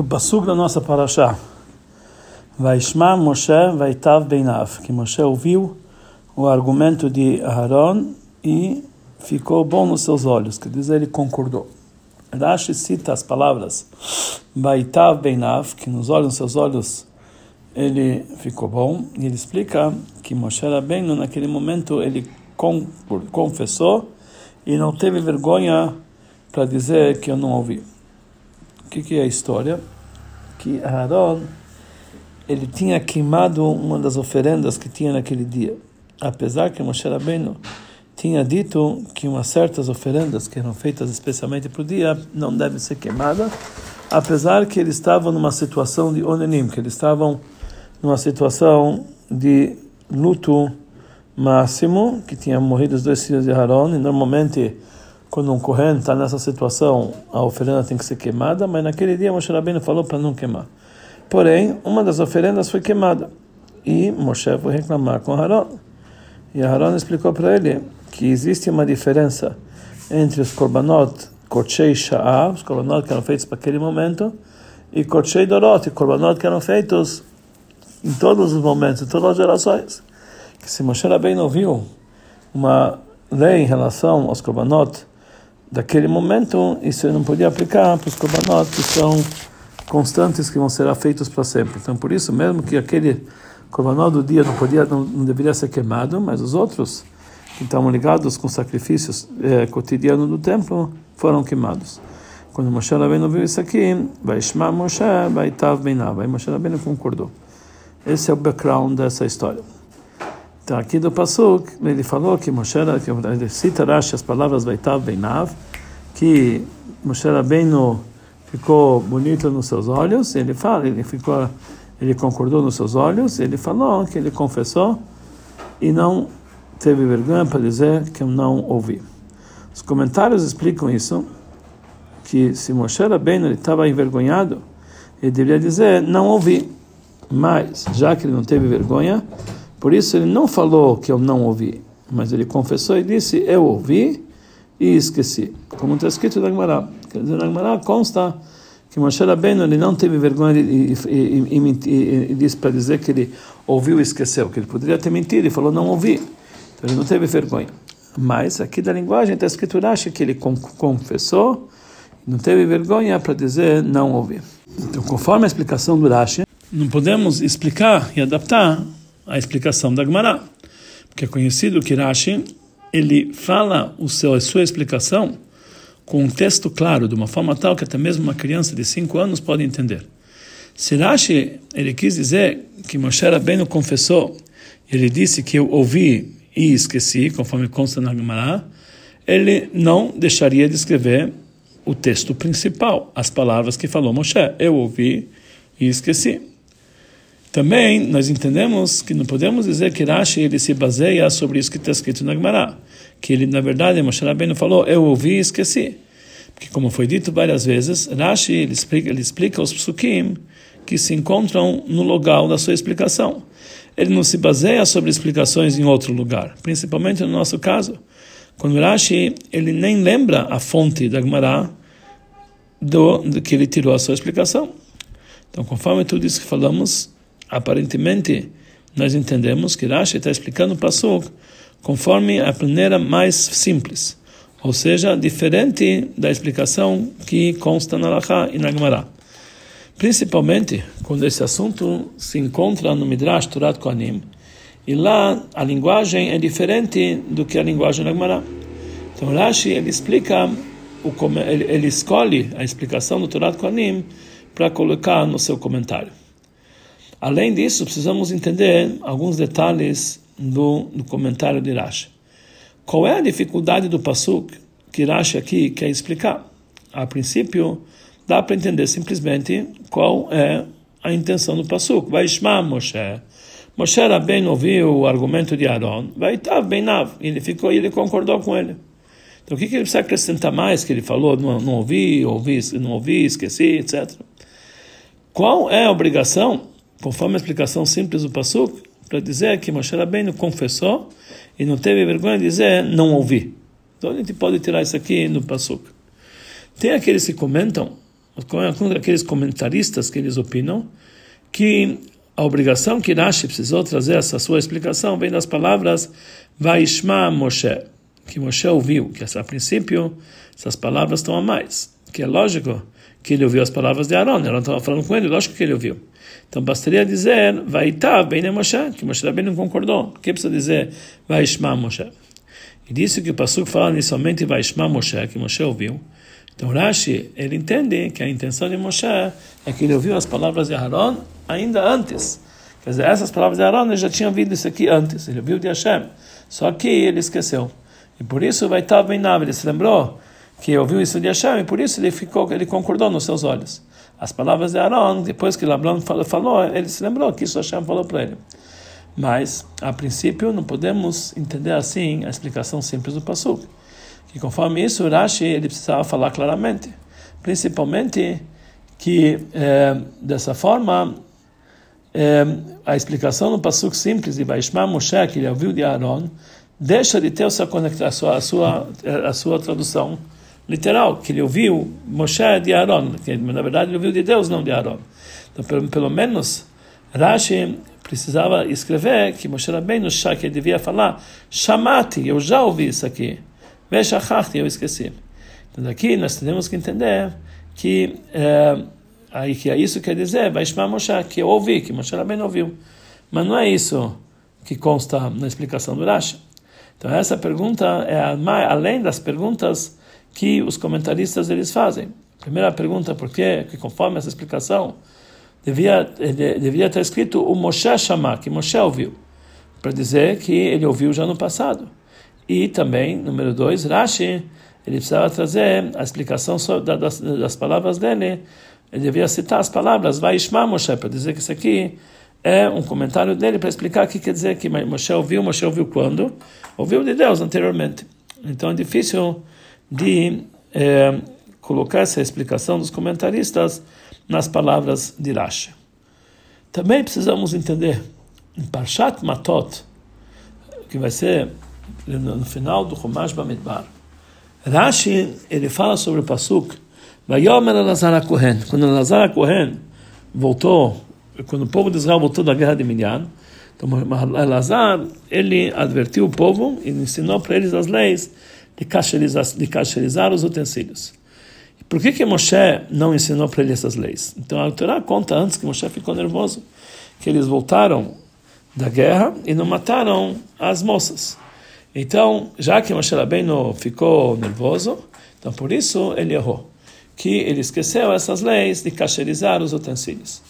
do Passug da nossa Parashá. Vaishma Moshe Vaitav Beinav, que Moshe ouviu o argumento de Aaron e ficou bom nos seus olhos, quer dizer, ele concordou. Rashi cita as palavras Vaitav Beinav, que nos olhos, nos seus olhos, ele ficou bom, e ele explica que Moshe Rabbeinu, naquele momento, ele confessou e não teve vergonha para dizer que eu não ouvi. O que, que é a história? Que Aaron ele tinha queimado uma das oferendas que tinha naquele dia. Apesar que Moshe Rabbeinu tinha dito que umas certas oferendas que eram feitas especialmente para o dia não devem ser queimadas, apesar que eles estavam numa situação de onenim, que eles estavam numa situação de luto máximo, que tinha morrido os dois filhos de Aaron, e normalmente quando um Kohen está nessa situação, a oferenda tem que ser queimada, mas naquele dia Moshe Rabbeinu falou para não queimar. Porém, uma das oferendas foi queimada. E Moshe foi reclamar com Aaron. E Aaron explicou para ele que existe uma diferença entre os korbanot korchei sha'ah, os korbanot que eram feitos para aquele momento, e korchei dorot, os korbanot que eram feitos em todos os momentos, em todas as gerações. Que se Moshe Rabbeinu ouviu uma lei em relação aos korbanot daquele momento, isso não podia aplicar para os korbanot que são constantes que vão ser feitos para sempre. Então, por isso, mesmo que aquele korbanot do dia não podia, não, não, deveria ser queimado, mas os outros que estavam ligados com sacrifícios é, cotidianos do templo foram queimados. Quando Moshe Rabbeinu viu isso aqui, vai chamar Moshe, vai tav beinav, aí Moshe Rabbeinu concordou. Esse é o background dessa história. Então, aqui do Passuk, ele falou que Moshe, que ele cita Rashi as palavras Vaitav Beinav, que Moshe Rabbeinu ficou bonito nos seus olhos, ele fala, ele ficou, ele concordou nos seus olhos, ele falou que ele confessou e não teve vergonha para dizer que eu não ouvi. Os comentários explicam isso, que se Moshe Rabbeinu estava envergonhado, ele deveria dizer, não ouvi. Mas, já que ele não teve vergonha, por isso ele não falou que eu não ouvi, mas ele confessou e disse: Eu ouvi e esqueci. Como está escrito na Gemara. Quer dizer, na Gemara consta que Moshe Rabbeinu ele não teve vergonha e, e, e, e disse para dizer que ele ouviu e esqueceu, que ele poderia ter mentido e falou não ouvi. Então ele não teve vergonha. Mas aqui da linguagem está escrito Rashi que ele confessou, não teve vergonha para dizer não ouvi. Então, conforme a explicação do Rashi, não podemos explicar e adaptar a explicação da Gemara. Porque é conhecido que Rashi, ele fala o seu, a sua explicação com um texto claro, de uma forma tal que até mesmo uma criança de 5 anos pode entender. Se Rashi, ele quis dizer que Moshe Rabbeinu confessou, ele disse que eu ouvi e esqueci, conforme consta na Gemara, ele não deixaria de escrever o texto principal, as palavras que falou Moshe. Eu ouvi e esqueci. Também nós entendemos que não podemos dizer que Rashi ele se baseia sobre isso que está escrito na Gemara, que ele na verdade Moshe Rabbeinu falou eu ouvi e esqueci, porque como foi dito várias vezes Rashi ele explica, ele explica os psukim que se encontram no local da sua explicação. Ele não se baseia sobre explicações em outro lugar, principalmente no nosso caso, quando Rashi ele nem lembra a fonte da Gemara do, do que ele tirou a sua explicação. Então, conforme tudo isso que falamos, aparentemente nós entendemos que Rashi está explicando o Pasuk conforme a maneira mais simples, ou seja, diferente da explicação que consta na Lacha e na Gemara. Principalmente quando esse assunto se encontra no Midrash Turat Kohanim, e lá a linguagem é diferente do que a linguagem da Gemara. Então Rashi ele explica, ele, escolhe a explicação do Turat Kohanim para colocar no seu comentário. Além disso, precisamos entender alguns detalhes do, do comentário de Rashi. Qual é a dificuldade do Pasuk que Rashi aqui quer explicar? A princípio, dá para entender simplesmente qual é a intenção do Pasuk. Vai chamar Moshe. Moshe bem ouviu o argumento de Aaron, vai estar bem nav. Ele ficou, ele concordou com ele. Então, o que, que ele precisa acrescentar mais que ele falou? Não, não ouvi, ouvi, não ouvi, esqueci, etc. Qual é a obrigação conforme a explicação simples do Pasuk, para dizer que Moshe Rabbeinu confessou e não teve vergonha de dizer não ouvi. Então a gente pode tirar isso aqui no Pasuk. Tem aqueles que comentam aqueles comentaristas que eles opinam que a obrigação que Rashi precisou trazer essa sua explicação vem das palavras Vaishma Moshe, que Moshe ouviu, que a princípio essas palavras estão a mais, que é lógico que ele ouviu as palavras de Aaron, Aaron estava falando com ele, lógico que ele ouviu. Então bastaria dizer Vaitav bem Moshe, que Moshe também não concordou. Por que precisa dizer Vaishma Moshe? E disse que o Pasuk fala inicialmente Vaishma Moshe, que Moshe ouviu. Então Rashi, ele entende que a intenção de Moshe é que ele ouviu as palavras de Aaron ainda antes. Quer dizer, essas palavras de Aaron ele já tinha ouvido isso aqui antes, ele ouviu de Hashem. Só que ele esqueceu. E por isso vai estar bem nave, ele se lembrou que ouviu isso de Hashem e por isso ele ficou, ele concordou nos seus olhos. As palavras de Aaron, depois que Labron falou, ele se lembrou que isso Hashem falou para ele. Mas, a princípio, não podemos entender assim a explicação simples do Pasuk. Que conforme isso Rashi ele precisava falar claramente, principalmente que é, dessa forma é, a explicação no pasuk simples de Vaishma Moshe que ele ouviu de Aaron deixa de ter a sua, a sua, a sua tradução literal, que ele ouviu Moshe de Aaron, que na verdade ele ouviu de Deus, não de Aaron. Então, pelo, pelo menos, Rashi precisava escrever que Moshe Rabbeinu, que ele devia falar, chamate, eu já ouvi isso aqui. Veshachachti, eu esqueci. Então daqui nós temos que entender que, é, aí, que isso quer dizer, vai chamar Moshe, que eu ouvi, que Moshe Rabbeinu ouviu. Mas não é isso que consta na explicação do Rashi. Então essa pergunta é além das perguntas que os comentaristas eles fazem. Primeira pergunta, por quê? Que conforme essa explicação, devia, devia estar escrito o Moshe chamar, que Moshe ouviu, para dizer que ele ouviu já no passado. E também, número dois, Rashi, ele precisava trazer a explicação das, das palavras dele. Ele devia citar as palavras Vaishma Moshe, para dizer que isso aqui é um comentário dele para explicar o que quer dizer que Moshe ouviu. Moshe ouviu quando? Ouviu de Deus anteriormente. Então é difícil de é, colocar essa explicação dos comentaristas nas palavras de Rashi. Também precisamos entender em Parshat Matot, que vai ser no final do Chumash Bamidbar. Rashi, ele fala sobre o Pasuk, Vayomer Elazar Kohen. Quando Elazar Kohen voltou, quando o povo de Israel voltou da guerra de Midian, então Elazar, ele advertiu o povo e ensinou para eles as leis de cacherizar, de cacherizar os utensílios. Por que que Moshe não ensinou para eles essas leis? Então a Torá conta antes que Moshe ficou nervoso, que eles voltaram da guerra e não mataram as moças. Então, já que Moshe Rabbeinu ficou nervoso, então por isso ele errou, que ele esqueceu essas leis de cacherizar os utensílios.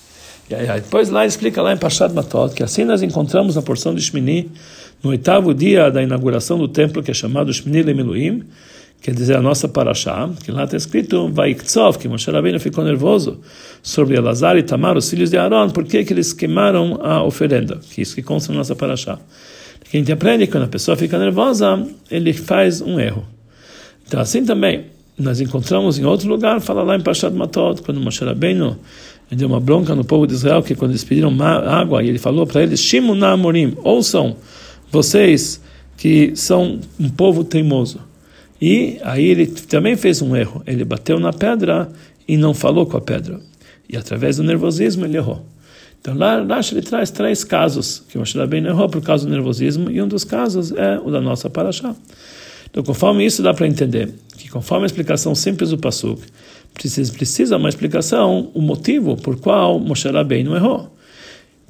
E aí, depois lá explica lá em Pashat Matot que assim nós encontramos na porção de Shmini, no oitavo dia da inauguração do templo, que é chamado Shmini Lemiluim, quer dizer a nossa Parashá, que lá está escrito Vaiktsov, que Moshe Rabbeinu ficou nervoso sobre Elazar e Tamar, os filhos de Aaron, porque que eles queimaram a oferenda, que isso que consta na nossa Parashá a gente aprende que quando a pessoa fica nervosa, ele faz um erro. Então, assim também, nós encontramos em outro lugar, fala lá em Pashat Matot, quando Moshe Rabbeinu deu uma bronca no povo de Israel, que quando eles pediram água, e ele falou para eles, Shimu Namorim, ouçam vocês que são um povo teimoso. E aí ele também fez um erro, ele bateu na pedra e não falou com a pedra. E através do nervosismo ele errou. Então lá Rashi ele traz três casos que Moshe Rabbeinu errou por causa do nervosismo e um dos casos é o da nossa paraxá. Então conforme isso dá para entender que conforme a explicação simples do Pasuk precisa, precisa uma explicação, o motivo por qual Moshe Rabbeinu errou.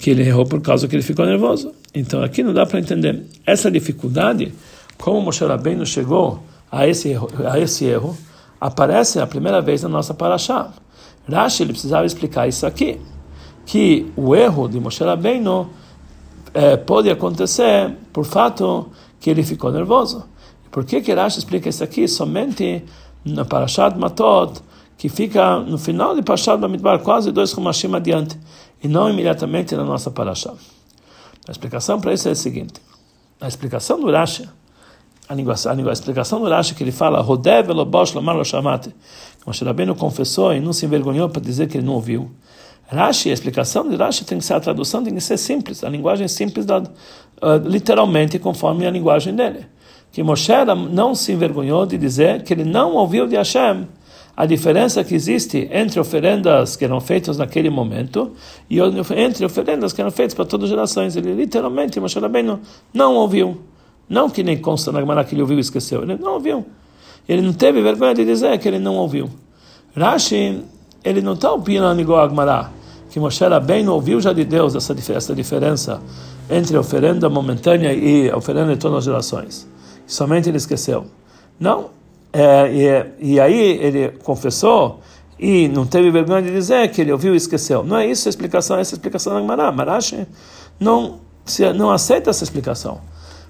Que ele errou por causa que ele ficou nervoso. Então aqui não dá para entender essa dificuldade, como Moshe Rabbeinu chegou a esse erro, a esse erro aparece a primeira vez na nossa paraxá. Rashi ele precisava explicar isso aqui que o erro de Moshe Rabbeinu é, pode acontecer por fato que ele ficou nervoso. Por que que Rashi explica isso aqui somente na Parashat Matot, que fica no final de Parashat Bamidbar, quase dois Humashim adiante, e não imediatamente na nossa Parashat? A explicação para isso é a seguinte. A explicação do Rashi, a, língua, a, a explicação do Rashi que ele fala, Rodev elobosh lomar lo shamate, Moshe Rabbeinu confessou e não se envergonhou para dizer que ele não ouviu. Rashi, a explicação de Rashi tem que ser a tradução, tem que ser simples, a linguagem simples, da, uh, literalmente conforme a linguagem dele. Que Moshe não se envergonhou de dizer que ele não ouviu de Hashem a diferença que existe entre oferendas que eram feitas naquele momento e entre oferendas que eram feitas para todas as gerações. Ele literalmente, Moshe Rabbeinu, não ouviu. Não que nem consta na Gemara que ele ouviu e esqueceu. Ele não ouviu. Ele não teve vergonha de dizer que ele não ouviu. Rashi, ele não está opinando igual a Gemara, que Moshe Rabbeinu ouviu já de Deus essa, essa diferença entre oferenda momentânea e oferenda de todas as gerações. somente ele esqueceu. Não, é, e, e, aí ele confessou e não teve vergonha de dizer que ele ouviu e esqueceu. Não é isso a explicação, essa é a explicação da Gemara. Marashi não, se, não aceita essa explicação.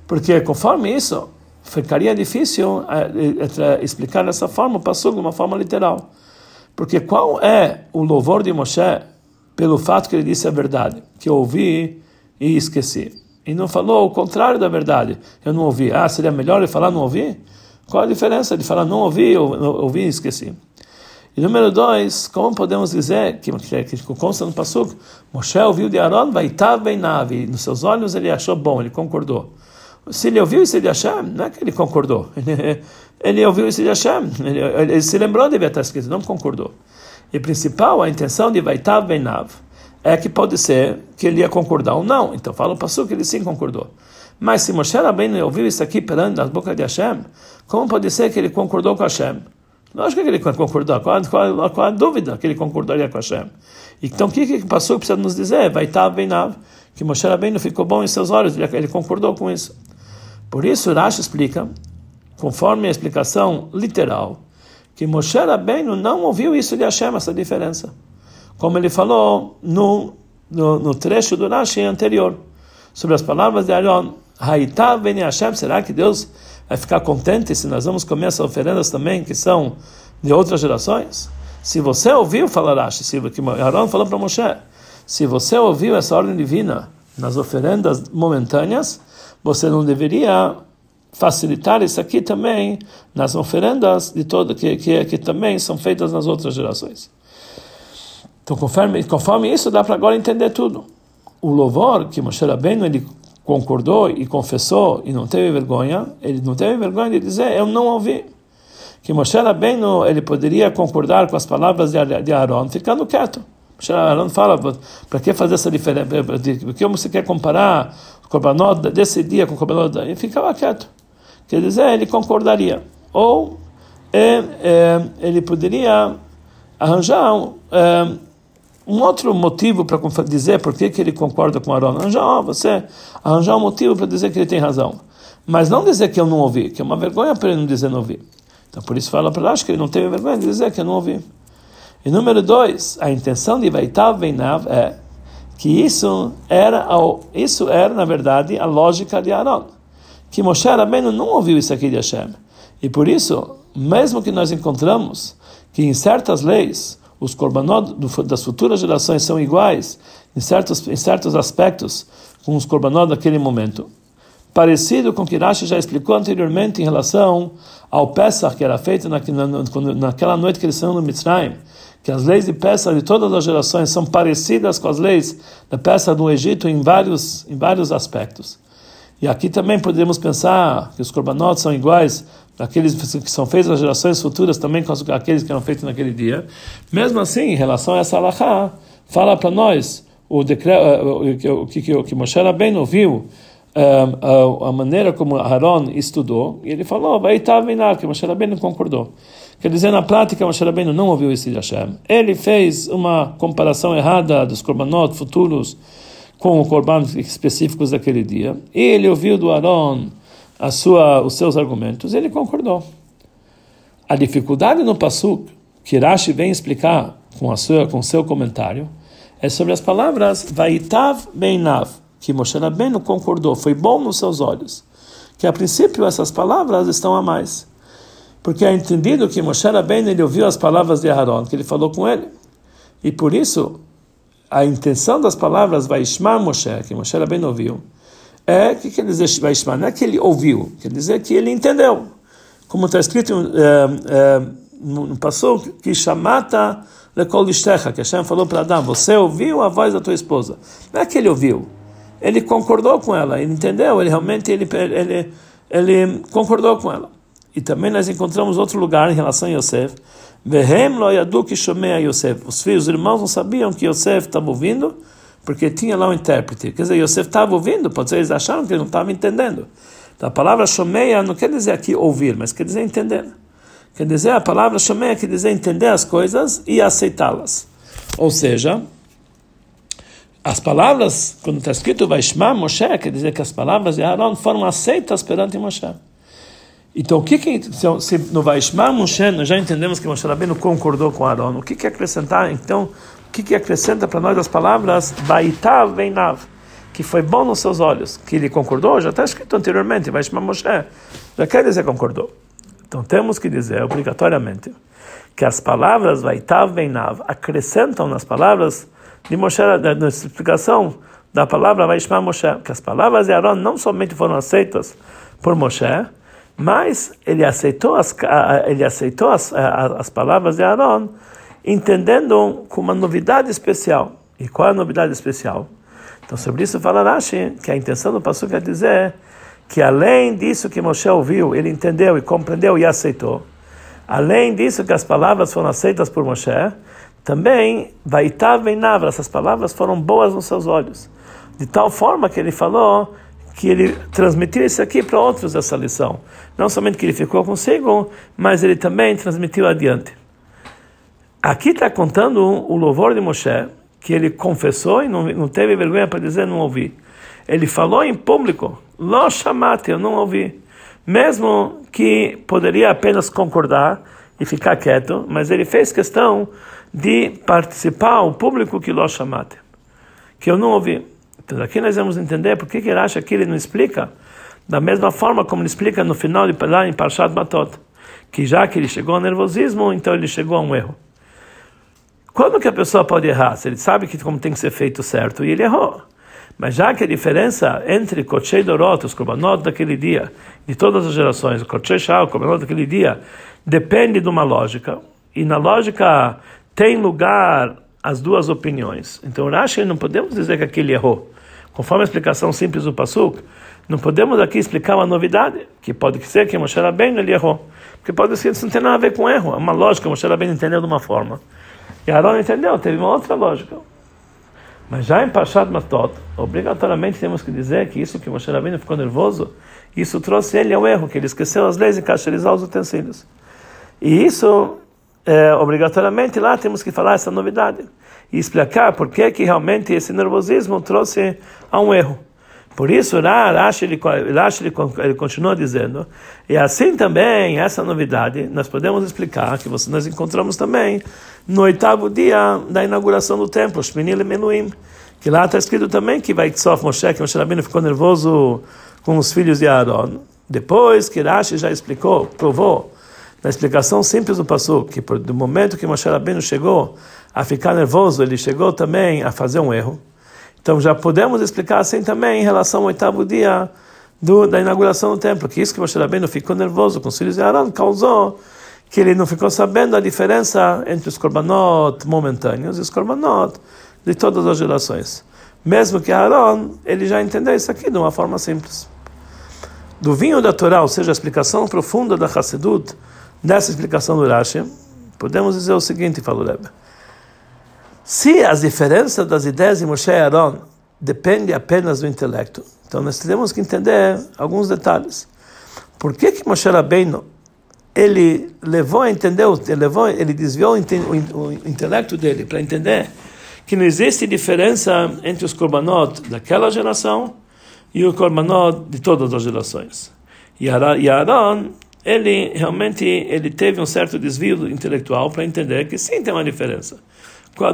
Porque conforme isso, ficaria difícil é, é, explicar dessa forma o passo de uma forma literal. Porque qual é o louvor de Moshe pelo fato que ele disse a verdade? Que eu ouvi e esqueci. E não falou o contrário da verdade. Eu não ouvi. Ah, seria melhor ele falar não ouvi? Qual a diferença de falar não ouvi ou ouvi e esqueci? E número dois, como podemos dizer que, que, que consta no Passuco, Moshe ouviu de Aaron, vai estar bem nave, nos seus olhos ele achou bom, ele concordou. Se ele ouviu isso de Hashem, não é que ele concordou, ele, ele ouviu isso de Hashem, ele, ele, se lembrou de estar escrito, não concordou. E principal, a intenção de vai estar bem é que pode ser que ele ia concordar ou não. Então fala o Passuco que ele sim concordou. Mas se Moshe Rabbeinu ouviu isso aqui perante das bocas de Hashem, como pode ser que ele concordou com Hashem? Lógico que ele concordou. Qual, qual, qual a dúvida que ele concordaria com Hashem? Então o que, que passou precisa nos dizer? Vai estar bem na que Moshe Rabbeinu ficou bom em seus olhos, ele concordou com isso. Por isso Rashi explica, conforme a explicação literal, que Moshe Rabbeinu não ouviu isso de Hashem, essa diferença. Como ele falou no, no, no trecho do Rashi anterior, sobre as palavras de Aaron, Haitá veni Hashem, será que Deus vai ficar contente se nós vamos comer essas oferendas também que são de outras gerações? Se você ouviu falar que Aaron falou para Moshe, se você ouviu essa ordem divina nas oferendas momentâneas, você não deveria facilitar isso aqui também nas oferendas de todo que, que, que também são feitas nas outras gerações. Então, conforme, conforme isso, dá para agora entender tudo. O louvor que Moshe Rabbeinu ele concordou e confessou e não teve vergonha, ele não teve vergonha de dizer, eu não ouvi. Que Moshe Rabbeinu, ele poderia concordar com as palavras de Aaron, ficando quieto. Moshe Aaron fala, para que fazer essa diferença? Por que você quer comparar o Korbanot desse dia com o Korbanot? Ele ficava quieto. Quer dizer, ele concordaria. Ou é, é, ele poderia arranjar é, um outro motivo para dizer por que, ele concorda com Aaron. Arranjar, você arranjar um motivo para dizer que ele tem razão. Mas não dizer que eu não ouvi, que é uma vergonha para ele não dizer não ouvi. Então por isso fala para acho que ele não teve vergonha de dizer que eu não ouvi. E número dois, a intenção de Vaitav Beinav é que isso era, isso era, na verdade, a lógica de Aaron. Que Moshe Rabbeinu não ouviu isso aqui de Hashem. E por isso, mesmo que nós encontramos que em certas leis os korbanot das futuras gerações são iguais em certos, em certos aspectos com os korbanot daquele momento. Parecido com o que Rashi já explicou anteriormente em relação ao Pesach que era feito na, na, naquela noite que eles saíram no Mitzrayim, que as leis de Pesach de todas as gerações são parecidas com as leis da Pesach do Egito em vários, em vários aspectos. E aqui também podemos pensar que os korbanot são iguais aqueles que são feitos nas gerações futuras também com aqueles que eram feitos naquele dia. Mesmo assim, em relação a essa alahá, fala para nós o decreto, que, que, que Moshe Rabbeinu viu a, a maneira como Aaron estudou, e ele falou, vai estar que Moshe Rabbeinu concordou. Quer dizer, na prática, Moshe Rabbeinu não ouviu isso de Hashem. Ele fez uma comparação errada dos korbanot futuros com os korbanos específicos daquele dia. E ele ouviu do Aaron a sua, os seus argumentos, ele concordou. A dificuldade no Passuk, que Rashi vem explicar com, a sua, com seu comentário, é sobre as palavras Vaitav Beinav, que Moshe Rabbeinu concordou, foi bom nos seus olhos. Que a princípio essas palavras estão a mais. Porque é entendido que Moshe Rabbeinu ele ouviu as palavras de Aaron, que ele falou com ele. E por isso, a intenção das palavras Vaishma Moshe, que Moshe Rabbeinu ouviu, é, o que quer dizer Shvaishma? Não é que ele ouviu, quer dizer que ele entendeu. Como está escrito é, é, no passou que chamata lekol ishtecha, que Hashem falou para Adão, você ouviu a voz da tua esposa. Não é que ele ouviu, ele concordou com ela, ele entendeu, ele realmente ele, ele, ele concordou com ela. e também nós encontramos outro lugar em relação a Yosef, Vehem lo yadu que a Yosef. Os filhos, os irmãos não sabiam que Yosef estava ouvindo, porque tinha lá um intérprete. Quer dizer, Yosef estava ouvindo, pode ser eles acharam que ele não estava entendendo. Então, a palavra shomeia não quer dizer aqui ouvir, mas quer dizer entender. Quer dizer, a palavra shomeia quer dizer entender as coisas e aceitá-las. Ou seja, as palavras, quando está escrito Vaishma Moshe, quer dizer que as palavras de Aaron foram aceitas perante Moshe. Então, o que, que se no Vaishma Moshe, nós já entendemos que Moshe Rabbeinu concordou com Aaron, o que, que acrescentar, então, o que, que acrescenta para nós as palavras Vaitav Veinav, que foi bom nos seus olhos, que ele concordou, já está escrito anteriormente, Vaishma Moshe, já quer dizer concordou. Então, temos que dizer, obrigatoriamente, que as palavras Vaitav Veinav acrescentam nas palavras de Moshe, na explicação da palavra Vaishma Moshe, que as palavras de Aaron não somente foram aceitas por Moshe, mas ele aceitou as, ele aceitou as, as palavras de Aaron, entendendo com uma novidade especial. E qual é a novidade especial? Então, sobre isso fala Rashi, que a intenção do passo quer dizer que além disso que Moshe ouviu, ele entendeu e compreendeu e aceitou, além disso que as palavras foram aceitas por Moshe, também, Vaitav Navra, essas palavras foram boas nos seus olhos. De tal forma que ele falou que ele transmitiu isso aqui para outros essa lição. Não somente que ele ficou consigo, mas ele também transmitiu adiante. Aqui está contando o louvor de Moshe, que ele confessou e não, não teve vergonha para dizer não ouvi. Ele falou em público, lo chamate, eu não ouvi. Mesmo que poderia apenas concordar e ficar quieto, mas ele fez questão de participar, o público que lo chamate, que eu não ouvi. Então aqui nós vamos entender por que ele acha que ele não explica da mesma forma como ele explica no final de lá em Parshat Matot, que já que ele chegou ao nervosismo, então ele chegou a um erro. Quando que a pessoa pode errar? Se ele sabe que como tem que ser feito certo e ele errou. Mas já que a diferença entre Kochei Dorot, os Korbanot daquele dia, de todas as gerações, Kochei Shao, o Korbanot daquele dia, depende de uma lógica. E na lógica tem lugar as duas opiniões. Então, Rashi não podemos dizer que aquele errou. Conforme a explicação simples do Pasuk, não podemos aqui explicar uma novidade, que pode ser que Moshe Rabbeinu ele errou. Porque pode ser que isso não tem nada a ver com erro. É uma lógica, Moshe Rabbeinu entendeu de uma forma. E Aaron entendeu, teve uma outra lógica. Mas já em Pashat Matot, obrigatoriamente temos que dizer que isso que Moshe Rabbeinu ficou nervoso, isso trouxe ele ao erro, que ele esqueceu as leis e cacherizar os utensílios. E isso, é, obrigatoriamente, lá temos que falar essa novidade e explicar por que, que realmente esse nervosismo trouxe a um erro. Por isso, Rashi ele, ele, continua dizendo, e assim também, essa novidade, nós podemos explicar, que nós encontramos também no oitavo dia da inauguração do templo, Shmini Menuim, que lá está escrito também que vai Tzof Moshe, que Moshe Rabbeinu ficou nervoso com os filhos de Aaron. Depois que Rashi já explicou, provou, na explicação simples do Passu, que do momento que Moshe Rabbeinu chegou a ficar nervoso, ele chegou também a fazer um erro. Então já podemos explicar assim também em relação ao oitavo dia do, da inauguração do templo, que isso que Moshe Rabbeinu ficou nervoso com os filhos de Aaron causou que ele não ficou sabendo a diferença entre os korbanot momentâneos e os korbanot de todas as gerações. Mesmo que Aaron, ele já entendeu isso aqui de uma forma simples. Do vinho da Torá, ou seja, a explicação profunda da Hassedut, nessa explicação do Rashi, podemos dizer o seguinte, falou Rebbe. Se as diferenças das ideias de Moshe e Aaron dependem apenas do intelecto, então nós temos que entender alguns detalhes. Por que que Moshe Rabbeinu ele levou a entender, ele, levou, ele desviou o intelecto dele para entender que não existe diferença entre os korbanot daquela geração e o korbanot de todas as gerações. E Aaron, ele realmente ele teve um certo desvio intelectual para entender que sim tem uma diferença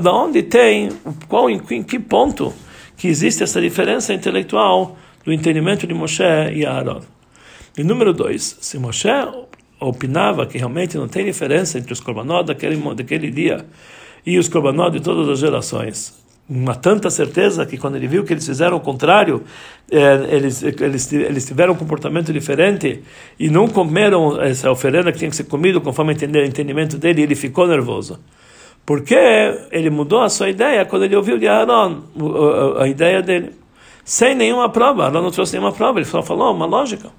da onde tem, qual, em, em que ponto que existe essa diferença intelectual do entendimento de Moshe e Aaron. E número dois, se Moshe opinava que realmente não tem diferença entre os korbanot daquele, daquele dia e os korbanot de todas as gerações, uma tanta certeza que quando ele viu que eles fizeram o contrário, eh, eles, eles, eles tiveram um comportamento diferente e não comeram essa oferenda que tinha que ser comido conforme o entendimento dele, ele ficou nervoso. Porque ele mudou a sua ideia quando ele ouviu de Aaron, a ideia dele. Sem nenhuma prova. Aaron não trouxe nenhuma prova, ele só falou uma lógica.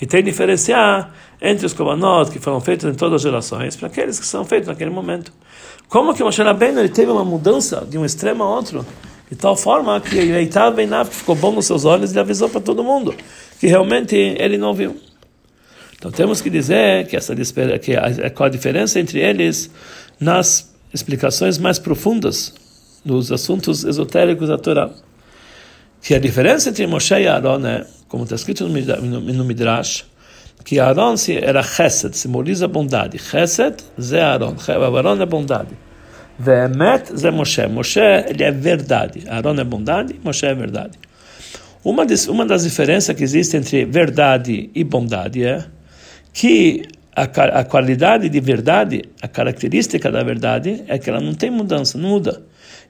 E tem que diferenciar entre os korbanot que foram feitos em todas as gerações para aqueles que são feitos naquele momento. Como que Moshe Rabbeinu ele teve uma mudança de um extremo a outro, de tal forma que ele estava bem ficou bom nos seus olhos e avisou para todo mundo que realmente ele não viu. Então temos que dizer que essa que a diferença entre eles nas explicações mais profundas dos assuntos esotéricos da Torá. Que a diferença entre Moshe e Aaron é, como está escrito no Midrash, que Aaron era Chesed, simboliza bondade. Chesed, Zé Aaron. Aaron é bondade. Ve'emet, Zé Moshe. Moshe, ele é verdade. Aaron é bondade, Moshe é verdade. Uma das diferenças que existe entre verdade e bondade é que a, a qualidade de verdade, a característica da verdade é que ela não tem mudança, não muda.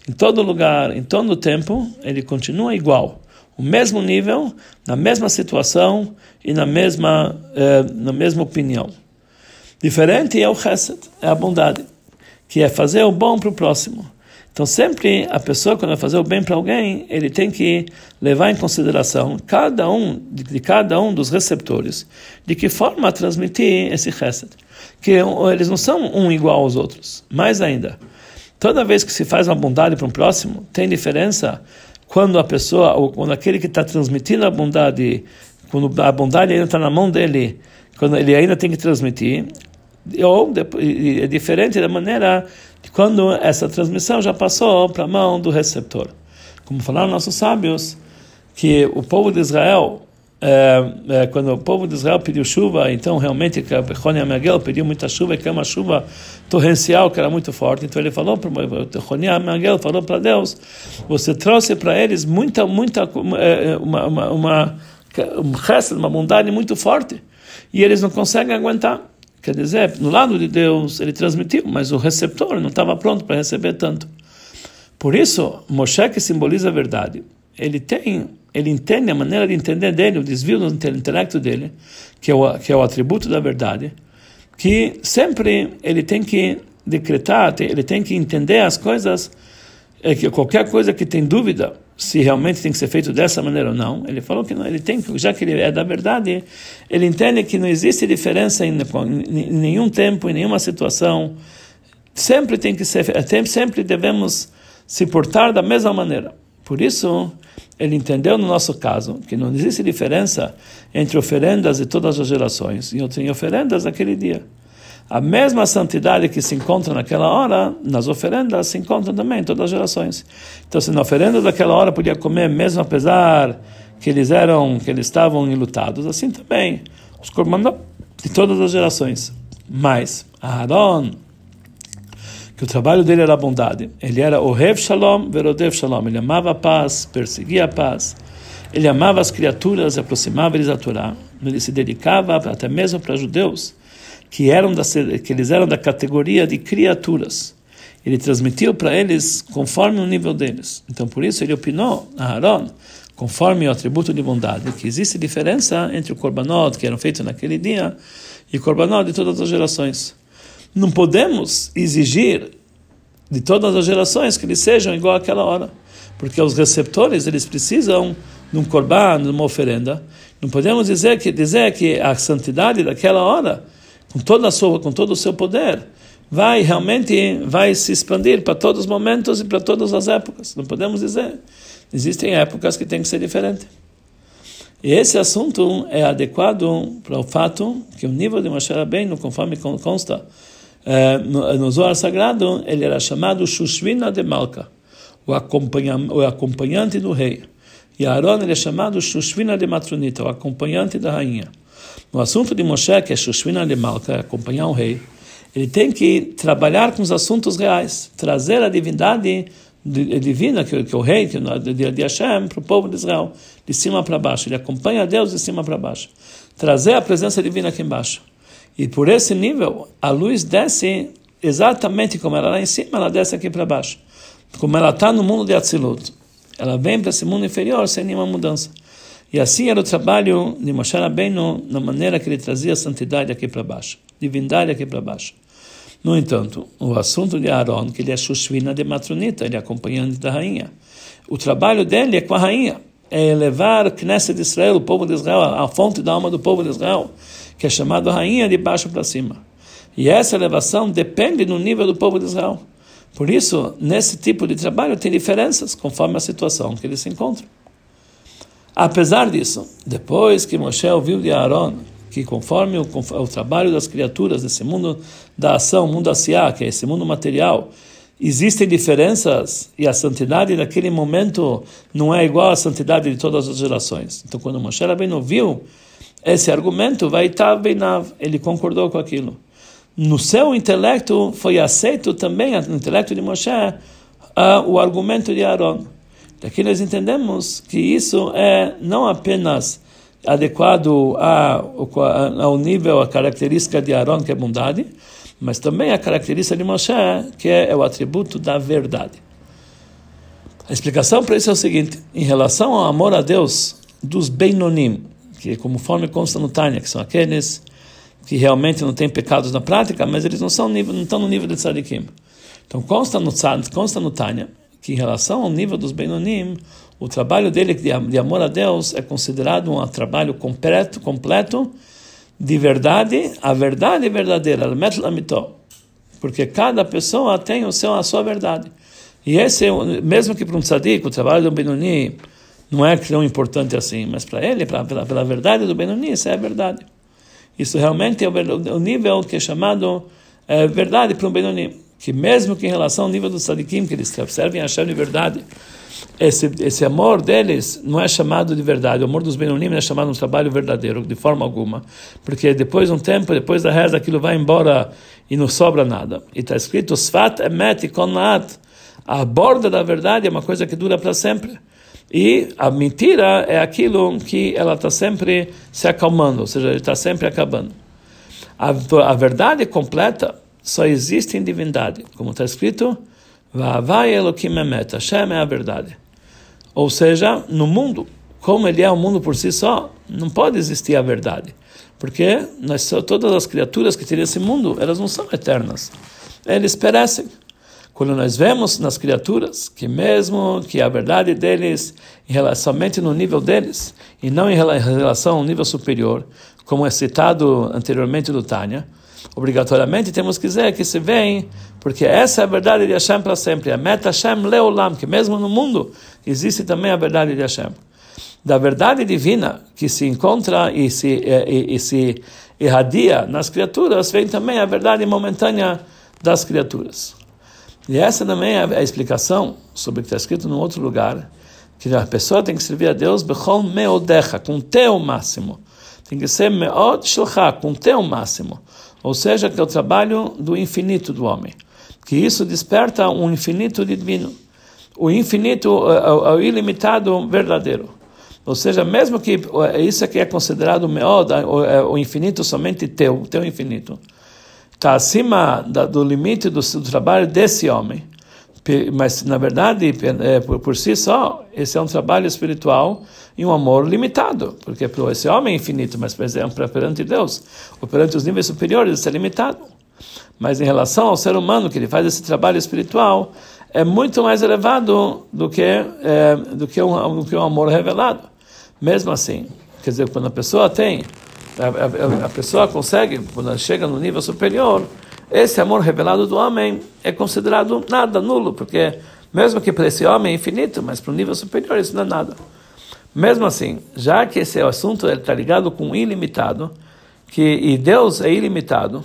Em todo lugar, em todo tempo, ele continua igual. O mesmo nível, na mesma situação e na mesma, eh, na mesma opinião. Diferente é o chesed, é a bondade, que é fazer o bom para o próximo. Então, sempre a pessoa, quando vai fazer o bem para alguém, ele tem que levar em consideração cada um, de, cada um dos receptores, de que forma transmitir esse chesed. Que eles não são um igual aos outros. Mais ainda, toda vez que se faz uma bondade para um próximo, tem diferença quando a pessoa, ou quando aquele que está transmitindo a bondade, quando a bondade ainda está na mão dele, quando ele ainda tem que transmitir, ou é diferente da maneira quando essa transmissão já passou para a mão do receptor. Como falaram nossos sábios, que o povo de Israel, é, é, quando o povo de Israel pediu chuva, então realmente Rony Amagel pediu muita chuva, e que é uma chuva torrencial que era muito forte. Então ele falou para Rony falou para Deus: você trouxe para eles muita, muita é, uma, uma, uma, um resto, uma bondade muito forte, e eles não conseguem aguentar. Quer dizer, no lado de Deus ele transmitiu, mas o receptor não estava pronto para receber tanto. Por isso, Moshe que simboliza a verdade, ele tem, ele entende a maneira de entender dele, o desvio do intelecto dele, que é o, que é o atributo da verdade, que sempre ele tem que decretar, ele tem que entender as coisas, é que qualquer coisa que tem dúvida, se realmente tem que ser feito dessa maneira ou não. Ele falou que não, ele tem, já que ele é da verdade, ele entende que não existe diferença em, em nenhum tempo, em nenhuma situação. Sempre tem que ser, sempre devemos se portar da mesma maneira. Por isso, ele entendeu no nosso caso que não existe diferença entre oferendas de todas as gerações e oferendas naquele dia. A mesma santidade que se encontra naquela hora, nas oferendas, se encontra também em todas as gerações. Então, se na oferenda daquela hora podia comer, mesmo apesar que eles eram, que eles estavam enlutados, assim também os corbanos de todas as gerações. Mas Aaron, que o trabalho dele era a bondade, ele era o Rev Shalom, Verodev Shalom, ele amava a paz, perseguia a paz, ele amava as criaturas, aproximava eles da Torá, ele se dedicava até mesmo para judeus que eram da, que eles eram da categoria de criaturas. Ele transmitiu para eles conforme o nível deles. Então, por isso, ele opinou a Aaron, conforme o atributo de bondade, que existe diferença entre o korbanot que eram feitos naquele dia e o korbanot de todas as gerações. Não podemos exigir de todas as gerações que eles sejam igual àquela hora, porque os receptores eles precisam de um korban, de uma oferenda. Não podemos dizer que dizer que a santidade daquela hora com toda a sua, com todo o seu poder, vai realmente vai se expandir para todos os momentos e para todas as épocas. Não podemos dizer. Existem épocas que tem que ser diferente. E esse assunto é adequado para o fato que o nível de Moshe Rabbeinu, conforme consta é, no, no Zohar Sagrado, ele era chamado Shushvina de Malka, o, acompanha, o acompanhante do rei. E Aaron ele é chamado Shushvina de Matronita, o acompanhante da rainha. No assunto de Moshe, que é Shushvina de Malka, é acompanhar o rei, ele tem que trabalhar com os assuntos reais, trazer a divindade divina, que, que o rei, que de, de Hashem, para o povo de Israel, de cima para baixo. Ele acompanha Deus de cima para baixo. Trazer a presença divina aqui embaixo. E por esse nível, a luz desce exatamente como ela lá em cima, ela desce aqui para baixo. Como ela está no mundo de Atzilut. Ela vem para esse mundo inferior sem nenhuma mudança. E assim era o trabalho de Moshe Rabbeinu na maneira que ele trazia a santidade aqui para baixo, divindade aqui para baixo. No entanto, o assunto de Aaron, que ele é Shushvina de Matronita, ele é acompanhante da rainha. O trabalho dele é com a rainha. é elevar Knesset de Israel, o povo de Israel, a fonte da alma do povo de Israel, que é chamado rainha de baixo para cima. E essa elevação depende do nível do povo de Israel. Por isso, nesse tipo de trabalho tem diferenças conforme a situação que eles se encontram. Apesar disso, depois que Moshe ouviu de Aaron que conforme o, o, trabalho das criaturas desse mundo da ação, mundo asiá, que é esse mundo material, existem diferenças e a santidade naquele momento não é igual à santidade de todas as gerações. Então, quando Moshe Rabbeinu viu esse argumento, vai estar ele concordou com aquilo. No seu intelecto foi aceito também, no intelecto de Moshe, uh, o argumento de Aaron. Daqui nós entendemos que isso é não apenas adequado ao nível, a característica de Aaron, que é bondade, mas também a característica de Moshe, que é, o atributo da verdade. A explicação para isso é o seguinte: em relação ao amor a Deus dos Beinonim, que conforme consta no Tânia, que são aqueles que realmente não têm pecados na prática, mas eles não, são não estão no nível de Tzadikim. Então consta no, consta no Tânia que em relação ao nível dos Beinonim, o trabalho dele de amor a Deus é considerado um trabalho completo, completo de verdade, a verdade verdadeira, porque cada pessoa tem o seu, a sua verdade. E esse, mesmo que para um tzadik, o trabalho do Benoni não é tão importante assim, mas para ele, pra, pela, pela verdade do Benoni, isso é a verdade. Isso realmente é o nível que é chamado é, verdade para um Benoni. Que mesmo que em relação ao nível dos tzadikim, que eles servem a Hashem de verdade, esse, esse amor deles não é chamado de verdade. O amor dos Benonim é chamado de um trabalho verdadeiro, de forma alguma. Porque depois de um tempo, depois da reza, aquilo vai embora e não sobra nada. E está escrito, Sfat emet konat. A borda da verdade é uma coisa que dura para sempre. E a mentira é aquilo que ela está sempre se acalmando, ou seja, está sempre acabando. A, a verdade completa só existe em divindade. Como está escrito, Vai Elohim Emet, Hashem é a verdade. Ou seja, no mundo, como ele é o mundo por si só, não pode existir a verdade. Porque nós, todas as criaturas que têm esse mundo, elas não são eternas. Eles perecem. Quando nós vemos nas criaturas que mesmo que a verdade deles somente no nível deles e não em relação ao nível superior, como é citado anteriormente do Tânia, obrigatoriamente temos que dizer que se vem, porque essa é a verdade de Hashem para sempre. A meta Hashem leolam, que mesmo no mundo existe também a verdade de Hashem. Da verdade divina que se encontra e se, e, e se irradia nas criaturas, vem também a verdade momentânea das criaturas. E essa também é a explicação sobre o que está escrito no outro lugar, que a pessoa tem que servir a Deus bechol meodecha, com teu máximo. Tem que ser meod shilcha, com teu máximo ou seja, que é o trabalho do infinito do homem, que isso desperta um infinito divino, o infinito, o ilimitado verdadeiro. Ou seja, mesmo que isso aqui é considerado meod, o infinito somente teu, teu infinito, está acima do limite do trabalho desse homem mas na verdade, é, por, por, si só, esse é um trabalho espiritual e um amor limitado, porque esse homem é infinito, mas perante Deus, ou perante os níveis superiores, isso é limitado. Mas em relação ao ser humano que ele faz esse trabalho espiritual, é muito mais elevado do que é, do que um, do que um amor revelado. Mesmo assim, quer dizer, quando a pessoa tem, a, a, a pessoa consegue, quando ela chega no nível superior, esse amor revelado do homem é considerado nada, nulo, porque mesmo que para esse homem é infinito, mas para um nível superior isso não é nada. Mesmo assim, já que esse assunto está ligado com o ilimitado, que, e Deus é ilimitado,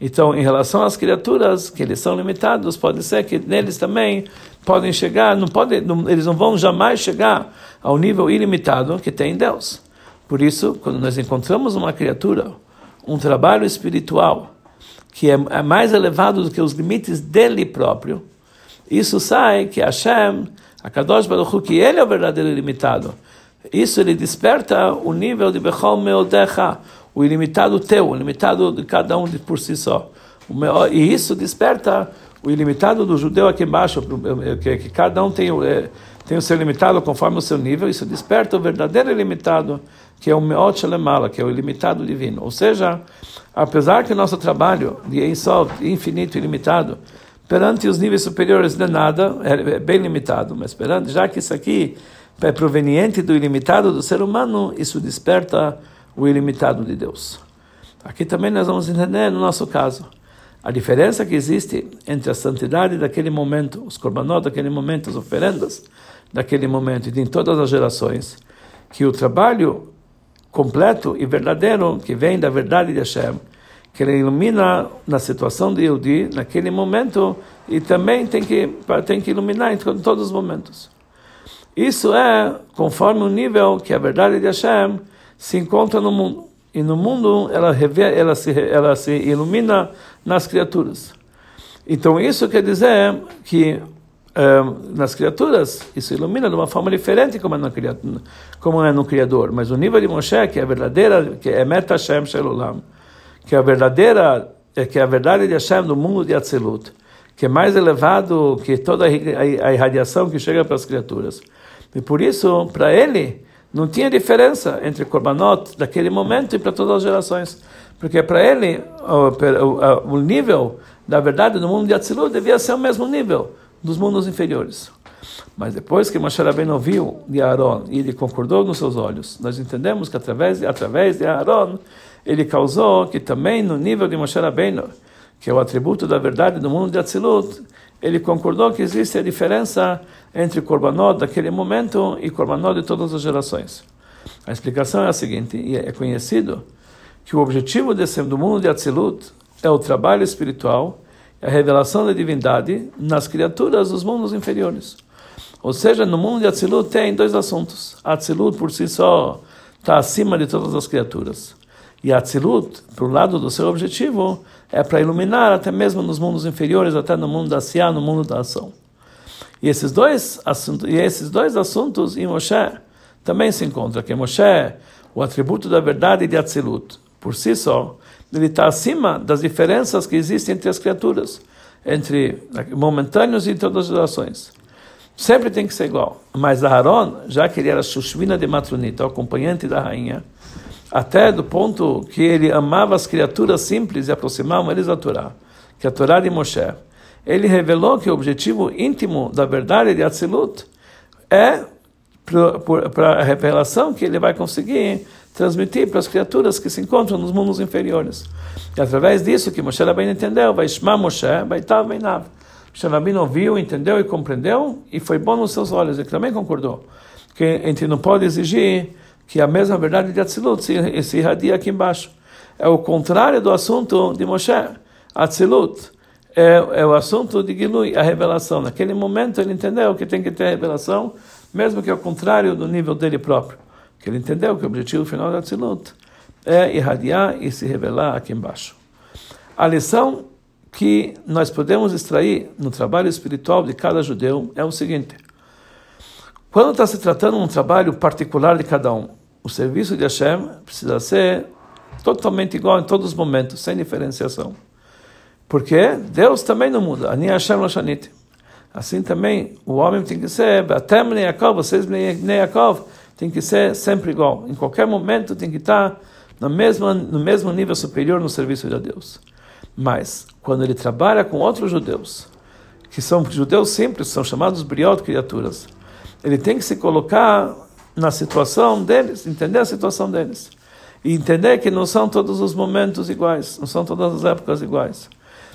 então em relação às criaturas, que eles são limitados, pode ser que neles também podem chegar, não pode, não, eles não vão jamais chegar ao nível ilimitado que tem Deus. Por isso, quando nós encontramos uma criatura, um trabalho espiritual, que é, é mais elevado do que os limites dele próprio, isso sai que Hashem, a Kadosh Baruch Hu, que ele é o verdadeiro ilimitado. Isso ele desperta o nível de Bechol Meodecha, o ilimitado teu, o ilimitado de cada um por si só. E isso desperta o ilimitado do judeu aqui embaixo, que, cada um tem, é, tem o seu limitado conforme o seu nível, isso desperta o verdadeiro ilimitado que é o Meot Shalemala, que é o ilimitado divino. Ou seja, apesar que o nosso trabalho de Ensof, infinito ilimitado, perante os níveis superiores de nada, é bem limitado, mas perante, já que isso aqui é proveniente do ilimitado do ser humano, isso desperta o ilimitado de Deus. Aqui também nós vamos entender no nosso caso a diferença que existe entre a santidade daquele momento, os korbanot daquele momento, as oferendas daquele momento e de em todas as gerações, que o trabalho completo e verdadeiro que vem da verdade de Hashem, que ele ilumina na situação de Yehudi, naquele momento, e também tem que, tem que iluminar em todos os momentos. Isso é conforme o nível que a verdade de Hashem se encontra no mundo. E no mundo ela, ela, se, ela se ilumina nas criaturas. Então isso quer dizer que um, nas criaturas isso ilumina de uma forma diferente como é, no, como é no Criador. Mas o nível de Moshe, que é a verdadeira, que é Meta Hashem Shelolam, que é a verdadeira, é que é a verdade de Hashem do mundo de Atzilut, que é mais elevado que toda a irradiação que chega para as criaturas. E por isso, para ele, não tinha diferença entre Korbanot daquele momento e para todas as gerações. Porque para ele, o, o, o, nível da verdade no mundo de Atzilut devia ser o mesmo nível dos mundos inferiores. Mas depois que Moshe Rabbeinu de Aaron e ele concordou nos seus olhos, nós entendemos que através, através de Aaron, ele causou que também no nível de Moshe Rabbeinu, que é o atributo da verdade do mundo de Atzilut, ele concordou que existe a diferença entre Korbanot daquele momento e Korbanot de todas as gerações. A explicação é a seguinte, e é conhecido que o objetivo desse, do mundo de Atzilut é o trabalho espiritual, a revelação da divindade nas criaturas dos mundos inferiores. Ou seja, no mundo de Atzilut tem dois assuntos. Atzilut por si só está acima de todas as criaturas. E Atzilut, o lado do seu objetivo, é para iluminar até mesmo nos mundos inferiores, até no mundo da Siá, no mundo da ação. E esses dois assuntos, e esses dois assuntos em Moshe também se encontram, que Moshe, o atributo da verdade de Atzilut, por si só, ele está acima das diferenças que existem entre as criaturas, entre momentâneos e todas as gerações. Sempre tem que ser igual. Mas Aaron, já que ele era Shushvina de Matronita, o acompanhante da rainha, até do ponto que ele amava as criaturas simples e aproximavam eles da Torá, que é a Torá de Moshe, ele revelou que o objetivo íntimo da verdade de Atzilut é para a revelação que ele vai conseguir transmitir para as criaturas que se encontram nos mundos inferiores. E através disso que Moshe Rabbeinu entendeu, vai chamar Moshe, vai estar bem Nav. Moshe Rabbeinu ouviu, entendeu e compreendeu e foi bom nos seus olhos. Ele também concordou que a gente não pode exigir que a mesma verdade de Atzilut se, se irradia aqui embaixo. É o contrário do assunto de Moshe. Atzilut é, é o assunto de Gilui, a revelação. Naquele momento ele entendeu que tem que ter revelação, mesmo que ao contrário do nível dele próprio. Que ele entendeu que o objetivo final da Tzilut é irradiar e se revelar aqui embaixo. A lição que nós podemos extrair no trabalho espiritual de cada judeu é o seguinte: quando está se tratando de um trabalho particular de cada um, o serviço de Hashem precisa ser totalmente igual em todos os momentos, sem diferenciação. Porque Deus também não muda. Ani Hashem. Assim também o homem tem que ser, até vocês tem que ser sempre igual. Em qualquer momento tem que estar no mesmo, no mesmo nível superior no serviço de Deus. Mas, quando ele trabalha com outros judeus, que são judeus simples, são chamados briot criaturas, ele tem que se colocar na situação deles, entender a situação deles. E entender que não são todos os momentos iguais, não são todas as épocas iguais.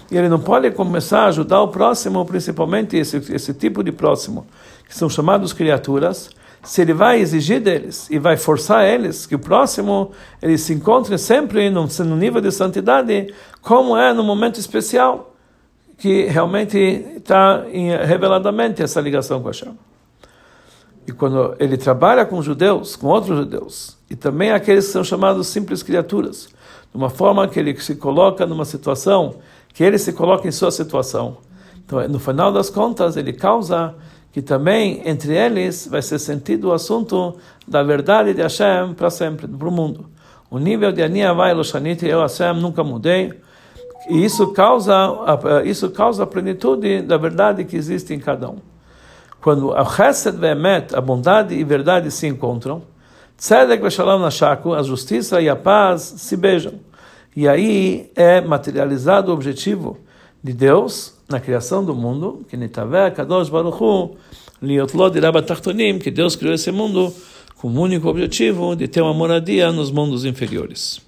E ele não pode começar a ajudar o próximo, principalmente esse, esse tipo de próximo, que são chamados criaturas, se ele vai exigir deles e vai forçar eles que o próximo ele se encontre sempre no, no nível de santidade, como é no momento especial, que realmente está reveladamente essa ligação com a Hashem. E quando ele trabalha com judeus, com outros judeus, e também aqueles que são chamados simples criaturas, de uma forma que ele se coloca numa situação que ele se coloca em sua situação. Então, no final das contas, ele causa que também entre eles vai ser sentido o assunto da verdade de Hashem para sempre, para o mundo. O nível de Ani Avai Loshanit, eu Hashem nunca mudei. E isso causa, isso causa a plenitude da verdade que existe em cada um. Quando a Chesed Ve'emet, a bondade e verdade se encontram, Tzedek Veshalom Nashaku, a justiça e a paz se beijam. E aí é materializado o objetivo de Deus na criação do mundo, que Nitaveh Kadosh Baruch Hu, Liotlod Irabatachtonim, que Deus criou esse mundo com o único objetivo de ter uma moradia nos mundos inferiores.